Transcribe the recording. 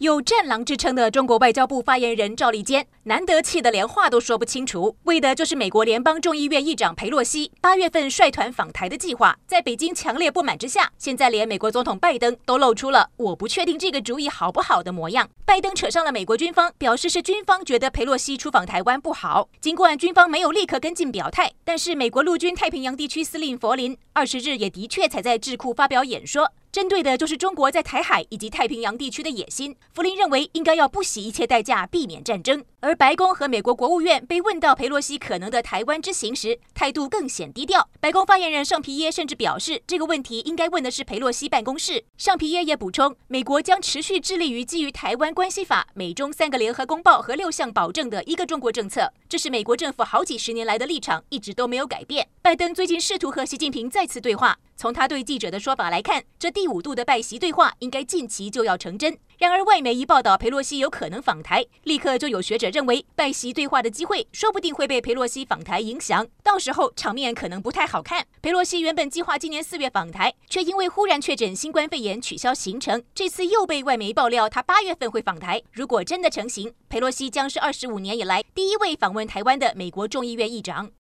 有“战狼”之称的中国外交部发言人赵立坚，难得气得连话都说不清楚，为的就是美国联邦众议院议长裴洛西八月份率团访台的计划。在北京强烈不满之下，现在连美国总统拜登都露出了“我不确定这个主意好不好”的模样。拜登扯上了美国军方，表示是军方觉得裴洛西出访台湾不好。尽管军方没有立刻跟进表态，但是美国陆军太平洋地区司令弗林二十日也的确才在智库发表演说。针对的就是中国在台海以及太平洋地区的野心。弗林认为应该要不惜一切代价避免战争。而白宫和美国国务院被问到裴洛西可能的台湾之行时，态度更显低调。白宫发言人尚皮耶甚至表示，这个问题应该问的是裴洛西办公室。尚皮耶也补充，美国将持续致力于基于《台湾关系法》、美中三个联合公报和六项保证的一个中国政策，这是美国政府好几十年来的立场，一直都没有改变。拜登最近试图和习近平再次对话。从他对记者的说法来看，这第五度的拜习对话应该近期就要成真。然而，外媒一报道佩洛西有可能访台，立刻就有学者认为，拜习对话的机会说不定会被佩洛西访台影响，到时候场面可能不太好看。佩洛西原本计划今年四月访台，却因为忽然确诊新冠肺炎取消行程，这次又被外媒爆料他八月份会访台。如果真的成行，佩洛西将是二十五年以来第一位访问台湾的美国众议院议长。